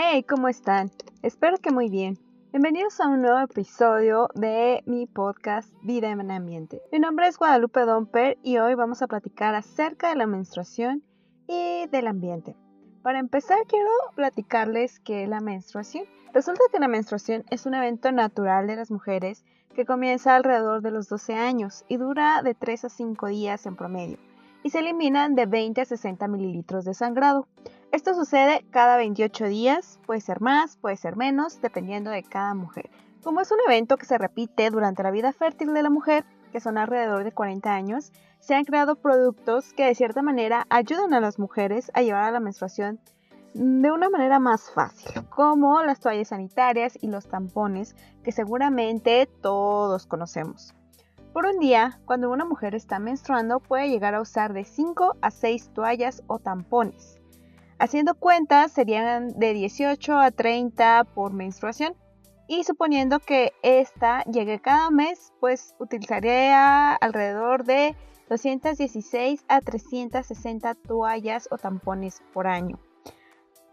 Hey, ¿cómo están? Espero que muy bien. Bienvenidos a un nuevo episodio de mi podcast Vida en Ambiente. Mi nombre es Guadalupe Domper y hoy vamos a platicar acerca de la menstruación y del ambiente. Para empezar, quiero platicarles qué es la menstruación. Resulta que la menstruación es un evento natural de las mujeres que comienza alrededor de los 12 años y dura de 3 a 5 días en promedio y se eliminan de 20 a 60 mililitros de sangrado. Esto sucede cada 28 días, puede ser más, puede ser menos, dependiendo de cada mujer. Como es un evento que se repite durante la vida fértil de la mujer, que son alrededor de 40 años, se han creado productos que de cierta manera ayudan a las mujeres a llevar a la menstruación de una manera más fácil, como las toallas sanitarias y los tampones que seguramente todos conocemos. Por un día, cuando una mujer está menstruando, puede llegar a usar de 5 a 6 toallas o tampones. Haciendo cuentas, serían de 18 a 30 por menstruación. Y suponiendo que esta llegue cada mes, pues utilizaría alrededor de 216 a 360 toallas o tampones por año.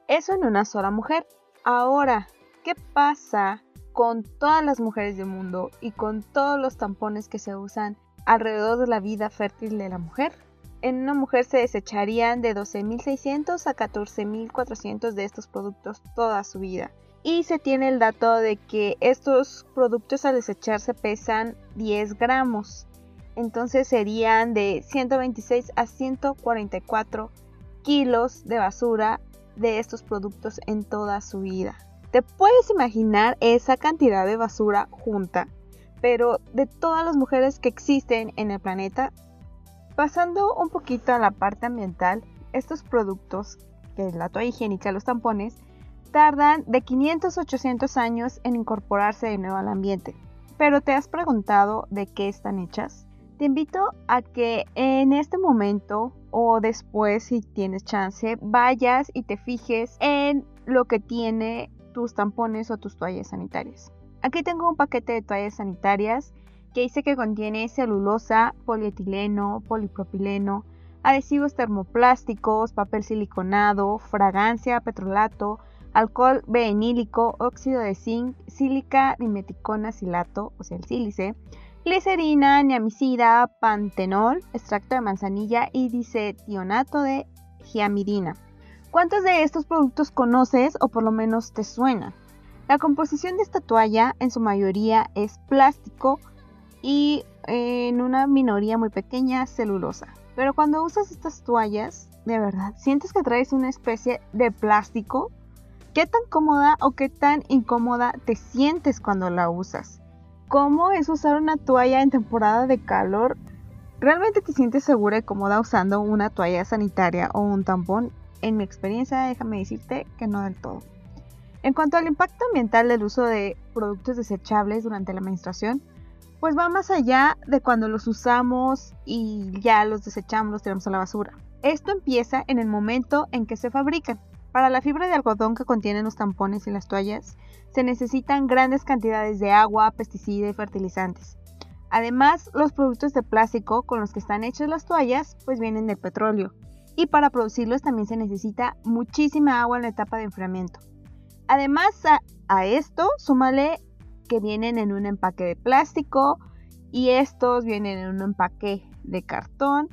Eso en una sola mujer. Ahora, ¿qué pasa con todas las mujeres del mundo y con todos los tampones que se usan alrededor de la vida fértil de la mujer? En una mujer se desecharían de 12.600 a 14.400 de estos productos toda su vida. Y se tiene el dato de que estos productos al desecharse pesan 10 gramos. Entonces serían de 126 a 144 kilos de basura de estos productos en toda su vida. Te puedes imaginar esa cantidad de basura junta, pero de todas las mujeres que existen en el planeta, pasando un poquito a la parte ambiental, estos productos, que es la toalla higiénica, los tampones, tardan de 500 a 800 años en incorporarse de nuevo al ambiente. Pero ¿te has preguntado de qué están hechas? Te invito a que en este momento o después, si tienes chance, vayas y te fijes en lo que tiene tus tampones o tus toallas sanitarias. Aquí tengo un paquete de toallas sanitarias que dice que contiene celulosa, polietileno, polipropileno, adhesivos termoplásticos, papel siliconado, fragancia, petrolato, alcohol benílico, óxido de zinc, sílica dimeticona silato, o sea el sílice, glicerina, niamicida, pantenol, extracto de manzanilla y dicetionato de giamidina. ¿Cuántos de estos productos conoces o por lo menos te suenan? La composición de esta toalla en su mayoría es plástico y en una minoría muy pequeña celulosa. Pero cuando usas estas toallas, de verdad, ¿sientes que traes una especie de plástico? ¿Qué tan cómoda o qué tan incómoda te sientes cuando la usas? cómo es usar una toalla en temporada de calor. ¿Realmente te sientes segura y cómoda usando una toalla sanitaria o un tampón? En mi experiencia, déjame decirte que no del todo. En cuanto al impacto ambiental del uso de productos desechables durante la menstruación, pues va más allá de cuando los usamos y ya los desechamos, los tiramos a la basura. Esto empieza en el momento en que se fabrican. Para la fibra de algodón que contienen los tampones y las toallas, se necesitan grandes cantidades de agua, pesticida y fertilizantes. Además, los productos de plástico con los que están hechas las toallas, pues vienen del petróleo. Y para producirlos también se necesita muchísima agua en la etapa de enfriamiento. Además, a, a esto, súmale que vienen en un empaque de plástico y estos vienen en un empaque de cartón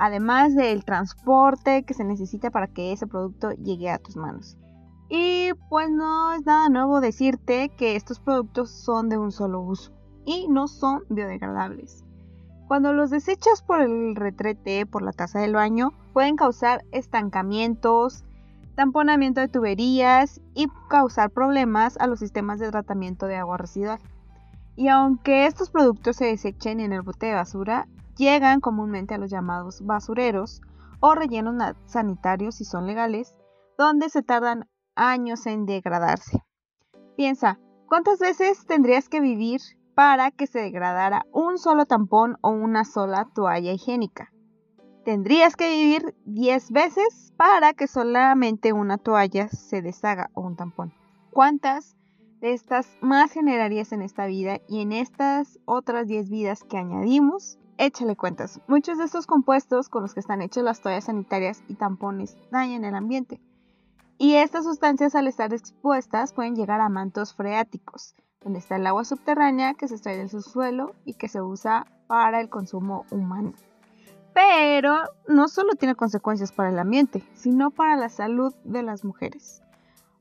además del transporte que se necesita para que ese producto llegue a tus manos. Y pues no es nada nuevo decirte que estos productos son de un solo uso y no son biodegradables. Cuando los desechas por el retrete, por la taza del baño, pueden causar estancamientos, tamponamiento de tuberías y causar problemas a los sistemas de tratamiento de agua residual. Y aunque estos productos se desechen en el bote de basura, llegan comúnmente a los llamados basureros o rellenos sanitarios si son legales, donde se tardan años en degradarse. Piensa, ¿cuántas veces tendrías que vivir para que se degradara un solo tampón o una sola toalla higiénica? Tendrías que vivir 10 veces para que solamente una toalla se deshaga o un tampón. ¿Cuántas de estas más generarías en esta vida y en estas otras 10 vidas que añadimos Échale cuentas. Muchos de estos compuestos con los que están hechos las toallas sanitarias y tampones dañan el ambiente. Y estas sustancias al estar expuestas pueden llegar a mantos freáticos, donde está el agua subterránea que se extrae del subsuelo y que se usa para el consumo humano. Pero no solo tiene consecuencias para el ambiente, sino para la salud de las mujeres.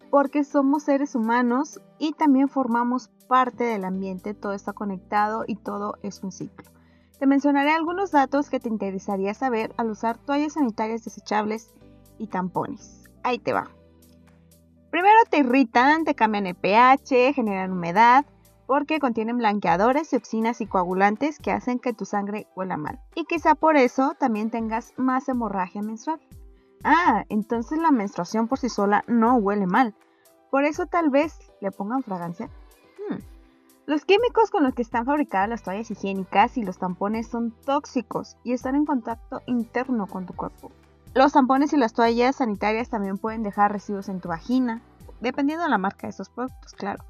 Porque somos seres humanos y también formamos parte del ambiente, todo está conectado y todo es un ciclo. Te mencionaré algunos datos que te interesaría saber al usar toallas sanitarias desechables y tampones. Ahí te va. Primero te irritan, te cambian el pH, generan humedad, porque contienen blanqueadores, toxinas y coagulantes que hacen que tu sangre huela mal. Y quizá por eso también tengas más hemorragia menstrual. Ah, entonces la menstruación por sí sola no huele mal. Por eso tal vez le pongan fragancia. Hmm. Los químicos con los que están fabricadas las toallas higiénicas y los tampones son tóxicos y están en contacto interno con tu cuerpo. Los tampones y las toallas sanitarias también pueden dejar residuos en tu vagina, dependiendo de la marca de estos productos, claro.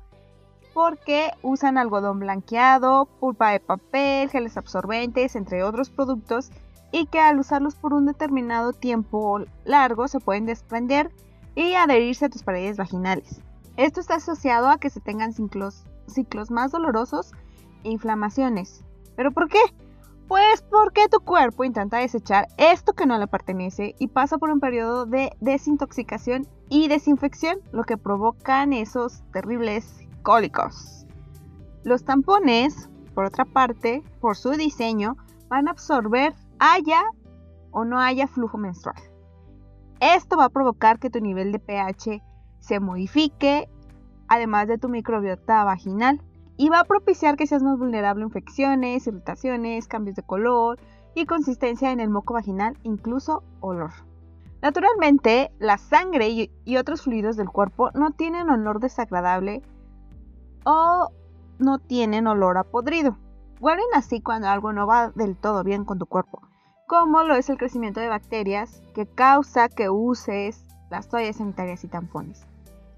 Porque usan algodón blanqueado, pulpa de papel, geles absorbentes, entre otros productos, y que al usarlos por un determinado tiempo largo se pueden desprender y adherirse a tus paredes vaginales. Esto está asociado a que se tengan ciclos, ciclos más dolorosos e inflamaciones. ¿Pero por qué? Pues porque tu cuerpo intenta desechar esto que no le pertenece y pasa por un periodo de desintoxicación y desinfección, lo que provocan esos terribles Los tampones, por otra parte, por su diseño, van a absorber haya o no haya flujo menstrual. Esto va a provocar que tu nivel de pH se modifique, además de tu microbiota vaginal y va a propiciar que seas más vulnerable a infecciones, irritaciones, cambios de color y consistencia en el moco vaginal, incluso olor. Naturalmente, la sangre y, otros fluidos del cuerpo no tienen olor desagradable o no tienen olor a podrido. Huelen así cuando algo no va del todo bien con tu cuerpo, como lo es el crecimiento de bacterias que causa que uses las toallas sanitarias y tampones.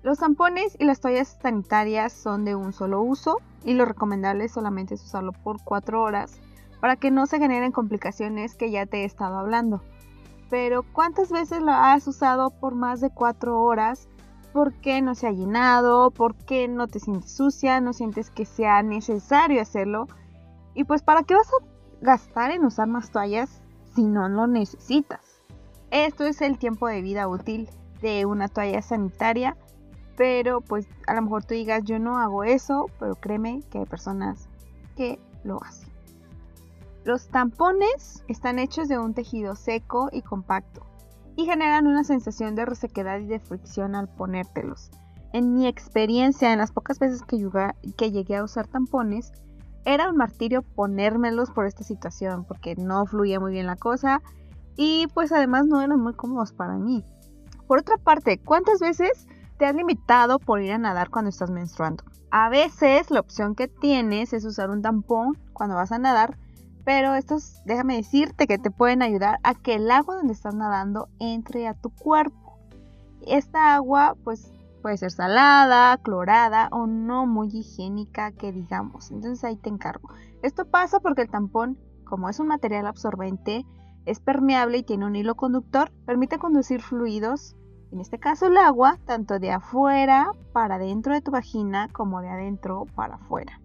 Los tampones y las toallas sanitarias son de un solo uso y lo recomendable solamente es usarlo por 4 horas para que no se generen complicaciones que ya te he estado hablando. Pero ¿cuántas veces lo has usado por más de 4 horas? ¿Por qué no se ha llenado? ¿Por qué no te sientes sucia? ¿No sientes que sea necesario hacerlo? Y pues ¿para qué vas a gastar en usar más toallas si no lo necesitas? Esto es el tiempo de vida útil de una toalla sanitaria pero pues a lo mejor tú digas, yo no hago eso, pero créeme que hay personas que lo hacen. Los tampones están hechos de un tejido seco y compacto y generan una sensación de resequedad y de fricción al ponértelos. En mi experiencia, en las pocas veces que, que llegué a usar tampones, era un martirio ponérmelos por esta situación, porque no fluía muy bien la cosa y pues además no eran muy cómodos para mí. Por otra parte, ¿cuántas veces te has limitado por ir a nadar cuando estás menstruando. A veces la opción que tienes es usar un tampón cuando vas a nadar, pero estos, déjame decirte que te pueden ayudar a que el agua donde estás nadando entre a tu cuerpo. Esta agua pues puede ser salada, clorada o no muy higiénica que digamos. Entonces ahí te encargo. Esto pasa porque el tampón, como es un material absorbente, es permeable y tiene un hilo conductor, permite conducir fluidos en este caso el agua, tanto de afuera para dentro de tu vagina como de adentro para afuera.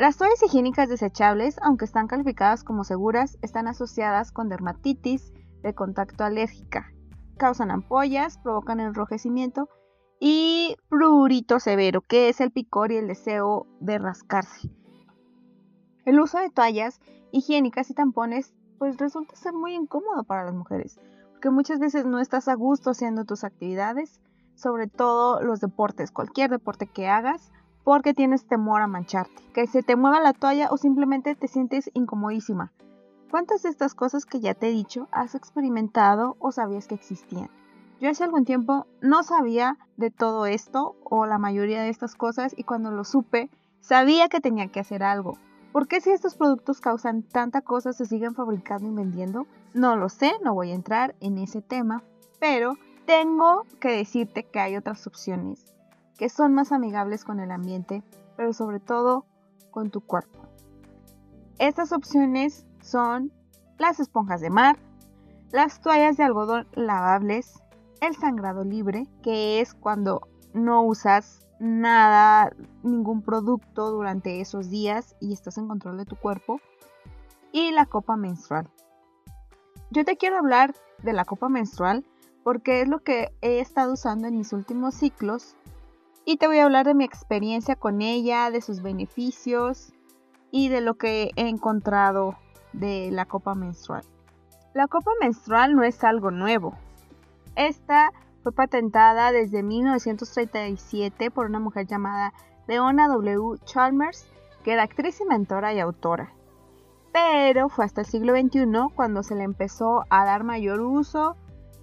Las toallas higiénicas desechables, aunque están calificadas como seguras, están asociadas con dermatitis de contacto alérgica. Causan ampollas, provocan enrojecimiento y prurito severo, que es el picor y el deseo de rascarse. El uso de toallas higiénicas y tampones pues resulta ser muy incómodo para las mujeres que muchas veces no estás a gusto haciendo tus actividades, sobre todo los deportes, cualquier deporte que hagas, porque tienes temor a mancharte, que se te mueva la toalla o simplemente te sientes incomodísima. ¿Cuántas de estas cosas que ya te he dicho has experimentado o sabías que existían? Yo hace algún tiempo no sabía de todo esto o la mayoría de estas cosas y cuando lo supe sabía que tenía que hacer algo. ¿Por qué si estos productos causan tanta cosa se siguen fabricando y vendiendo? No lo sé, no voy a entrar en ese tema, pero tengo que decirte que hay otras opciones que son más amigables con el ambiente, pero sobre todo con tu cuerpo. Estas opciones son las esponjas de mar, las toallas de algodón lavables el sangrado libre, que es cuando no usas nada, ningún producto durante esos días y estás en control de tu cuerpo, y la copa menstrual. Yo te quiero hablar de la copa menstrual porque es lo que he estado usando en mis últimos ciclos y te voy a hablar de mi experiencia con ella, de sus beneficios y de lo que he encontrado de la copa menstrual. La copa menstrual no es algo nuevo. Esta fue patentada desde 1937 por una mujer llamada Leona W. Chalmers, que era actriz y mentora y autora. Pero fue hasta el siglo XXI cuando se le empezó a dar mayor uso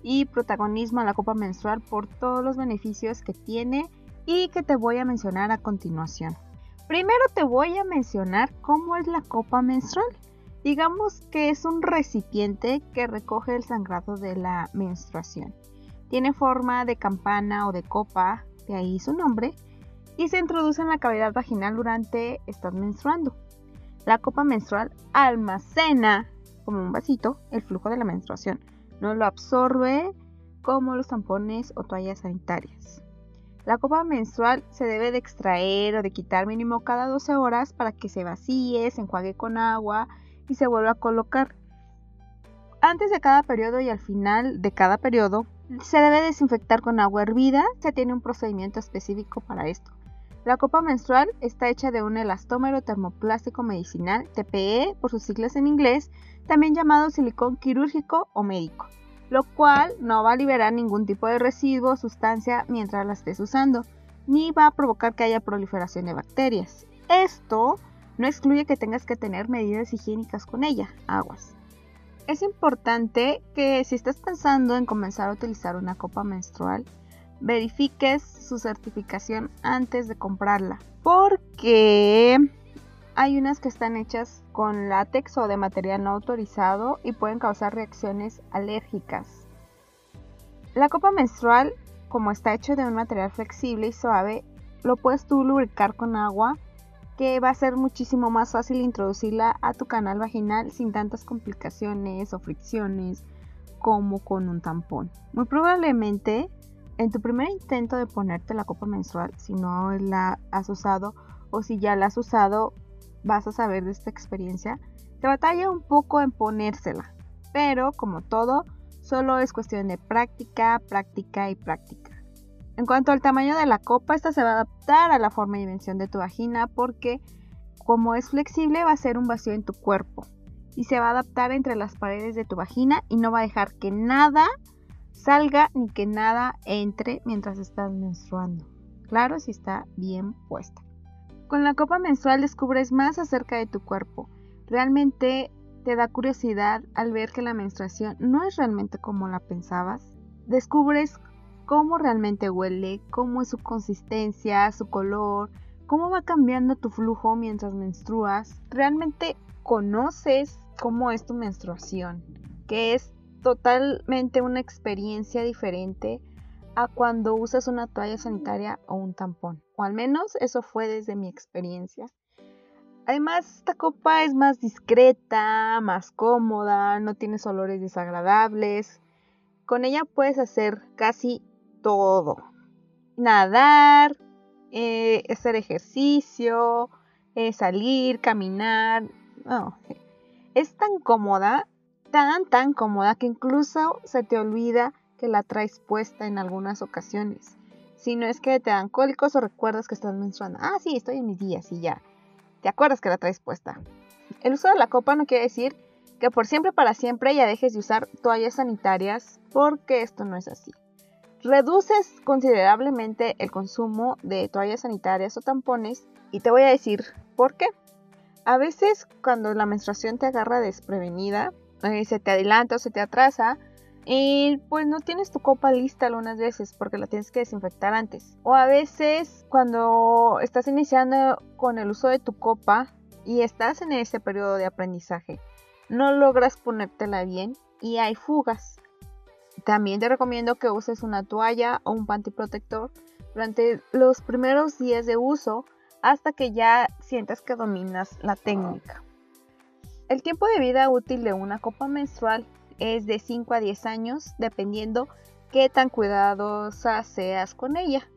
y protagonismo a la copa menstrual por todos los beneficios que tiene y que te voy a mencionar a continuación. Primero te voy a mencionar cómo es la copa menstrual. Digamos que es un recipiente que recoge el sangrado de la menstruación. Tiene forma de campana o de copa, de ahí su nombre, y se introduce en la cavidad vaginal durante estar menstruando. La copa menstrual almacena, como un vasito, el flujo de la menstruación. No lo absorbe como los tampones o toallas sanitarias. La copa menstrual se debe de extraer o de quitar mínimo cada 12 horas para que se vacíe, se enjuague con agua y se vuelva a colocar. Antes de cada periodo y al final de cada periodo se debe desinfectar con agua hervida. Se tiene un procedimiento específico para esto. La copa menstrual está hecha de un elastómero termoplástico medicinal, TPE por sus siglas en inglés, también llamado silicón quirúrgico o médico, lo cual no va a liberar ningún tipo de residuo o sustancia mientras la estés usando, ni va a provocar que haya proliferación de bacterias. Esto no excluye que tengas que tener medidas higiénicas con ella, aguas. Es importante que si estás pensando en comenzar a utilizar una copa menstrual, verifiques su certificación antes de comprarla. Porque hay unas que están hechas con látex o de material no autorizado y pueden causar reacciones alérgicas. La copa menstrual, como está hecho de un material flexible y suave, lo puedes tú lubricar con agua que va a ser muchísimo más fácil introducirla a tu canal vaginal sin tantas complicaciones o fricciones como con un tampón. Muy probablemente en tu primer intento de ponerte la copa menstrual, si no la has usado o si ya la has usado, vas a saber de esta experiencia, te batalla un poco en ponérsela. Pero como todo, solo es cuestión de práctica, práctica y práctica. En cuanto al tamaño de la copa, esta se va a adaptar a la forma y dimensión de tu vagina porque como es flexible va a ser un vacío en tu cuerpo y se va a adaptar entre las paredes de tu vagina y no va a dejar que nada salga ni que nada entre mientras estás menstruando. Claro si está bien puesta. Con la copa menstrual descubres más acerca de tu cuerpo. Realmente te da curiosidad al ver que la menstruación no es realmente como la pensabas. Descubres cómo realmente huele, cómo es su consistencia, su color, cómo va cambiando tu flujo mientras menstruas. Realmente conoces cómo es tu menstruación, que es totalmente una experiencia diferente a cuando usas una toalla sanitaria o un tampón. O al menos eso fue desde mi experiencia. Además, esta copa es más discreta, más cómoda, no tienes olores desagradables. Con ella puedes hacer casi todo. Nadar, eh, hacer ejercicio, eh, salir, caminar. Es tan cómoda tan tan cómoda que incluso se te olvida que la traes puesta en algunas ocasiones. Si no es que te dan cólicos o recuerdas que estás menstruando. Ah, sí, estoy en mis días y ya. Te acuerdas que la traes puesta. El uso de la copa no quiere decir que por siempre para siempre ya dejes de usar toallas sanitarias porque esto no es así. Reduces considerablemente el consumo de toallas sanitarias o tampones y te voy a decir por qué. A veces cuando la menstruación te agarra desprevenida, eh, se te adelanta o se te atrasa y pues no tienes tu copa lista algunas veces porque la tienes que desinfectar antes. O a veces cuando estás iniciando con el uso de tu copa y estás en ese periodo de aprendizaje, no logras ponértela bien y hay fugas. También te recomiendo que uses una toalla o un panty protector durante los primeros días de uso hasta que ya sientas que dominas la técnica. El tiempo de vida útil de una copa menstrual es de 5 a 10 años, dependiendo qué tan cuidadosa seas con ella.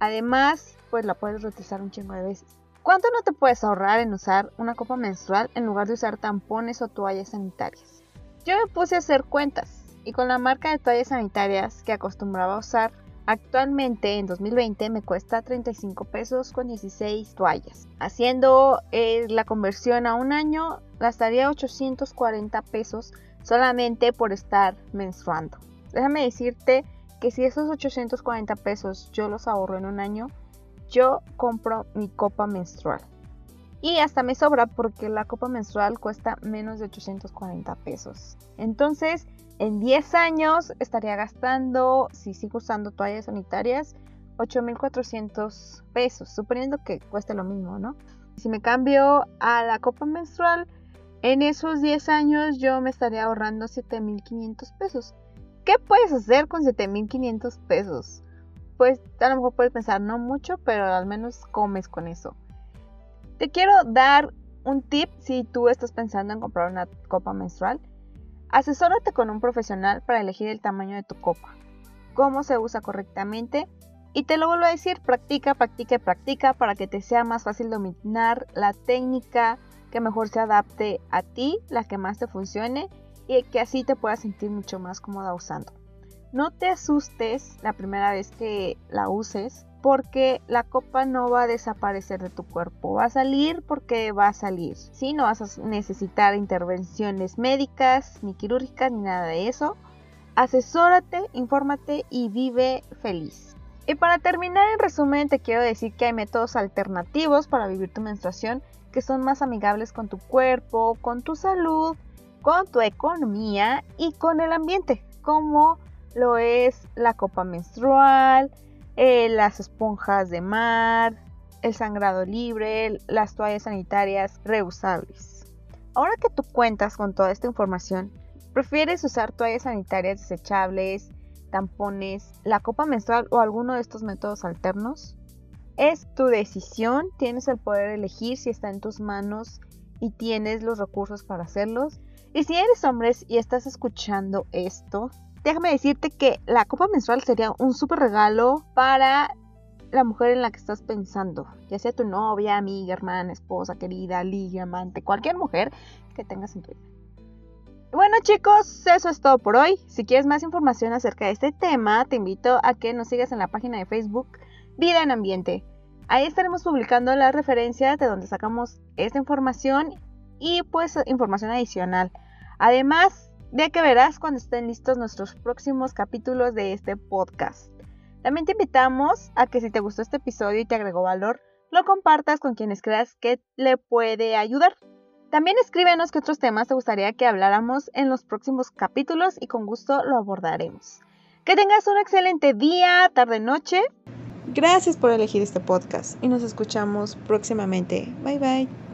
Además, pues la puedes reutilizar un chingo de veces. ¿Cuánto no te puedes ahorrar en usar una copa menstrual en lugar de usar tampones o toallas sanitarias? Yo me puse a hacer cuentas y con la marca de toallas sanitarias que acostumbraba usar, actualmente en 2020 me cuesta 35 pesos con 16 toallas. Haciendo eh, la conversión a un año, gastaría 840 pesos solamente por estar menstruando. Déjame decirte que si esos 840 pesos yo los ahorro en un año, yo compro mi copa menstrual. Y hasta me sobra porque la copa menstrual cuesta menos de 840 pesos. Entonces, en 10 años estaría gastando, si sigo usando toallas sanitarias, 8.400 pesos, suponiendo que cueste lo mismo, ¿no? Si me cambio a la copa menstrual, en esos 10 años yo me estaría ahorrando 7.500 pesos. ¿Qué puedes hacer con 7.500 pesos? Pues a lo mejor puedes pensar, no mucho, pero al menos comes con eso. Te quiero dar un tip si tú estás pensando en comprar una copa menstrual. Asesórate con un profesional para elegir el tamaño de tu copa, cómo se usa correctamente y te lo vuelvo a decir, practica, practica y practica para que te sea más fácil dominar la técnica que mejor se adapte a ti, la que más te funcione y que así te puedas sentir mucho más cómoda usando. No te asustes la primera vez que la uses porque la copa no va a desaparecer de tu cuerpo, va a salir porque va a salir. Si no vas a necesitar intervenciones médicas, ni quirúrgicas, ni nada de eso. Asesórate, infórmate y vive feliz. Y para terminar en resumen te quiero decir que hay métodos alternativos para vivir tu menstruación que son más amigables con tu cuerpo, con tu salud, con tu economía y con el ambiente, como lo es la copa menstrual, eh, las esponjas de mar, el sangrado libre, las toallas sanitarias reusables. Ahora que tú cuentas con toda esta información, ¿prefieres usar toallas sanitarias desechables, tampones, la copa menstrual o alguno de estos métodos alternos? Es tu decisión, tienes el poder de elegir si está en tus manos y tienes los recursos para hacerlos. Y si eres hombre y estás escuchando esto, déjame decirte que la copa menstrual sería un súper regalo para la mujer en la que estás pensando, ya sea tu novia, amiga, hermana, esposa, querida, liga, amante, cualquier mujer que tengas en tu vida. Bueno chicos, eso es todo por hoy. Si quieres más información acerca de este tema, te invito a que nos sigas en la página de Facebook Vida en Ambiente. Ahí estaremos publicando las referencias de donde sacamos esta información y pues información adicional. Además, de que verás cuando estén listos nuestros próximos capítulos de este podcast. También te invitamos a que si te gustó este episodio y te agregó valor, lo compartas con quienes creas que le puede ayudar. También escríbenos qué otros temas te gustaría que habláramos en los próximos capítulos y con gusto lo abordaremos. Que tengas un excelente día, tarde, noche. Gracias por elegir este podcast y nos escuchamos próximamente. Bye bye.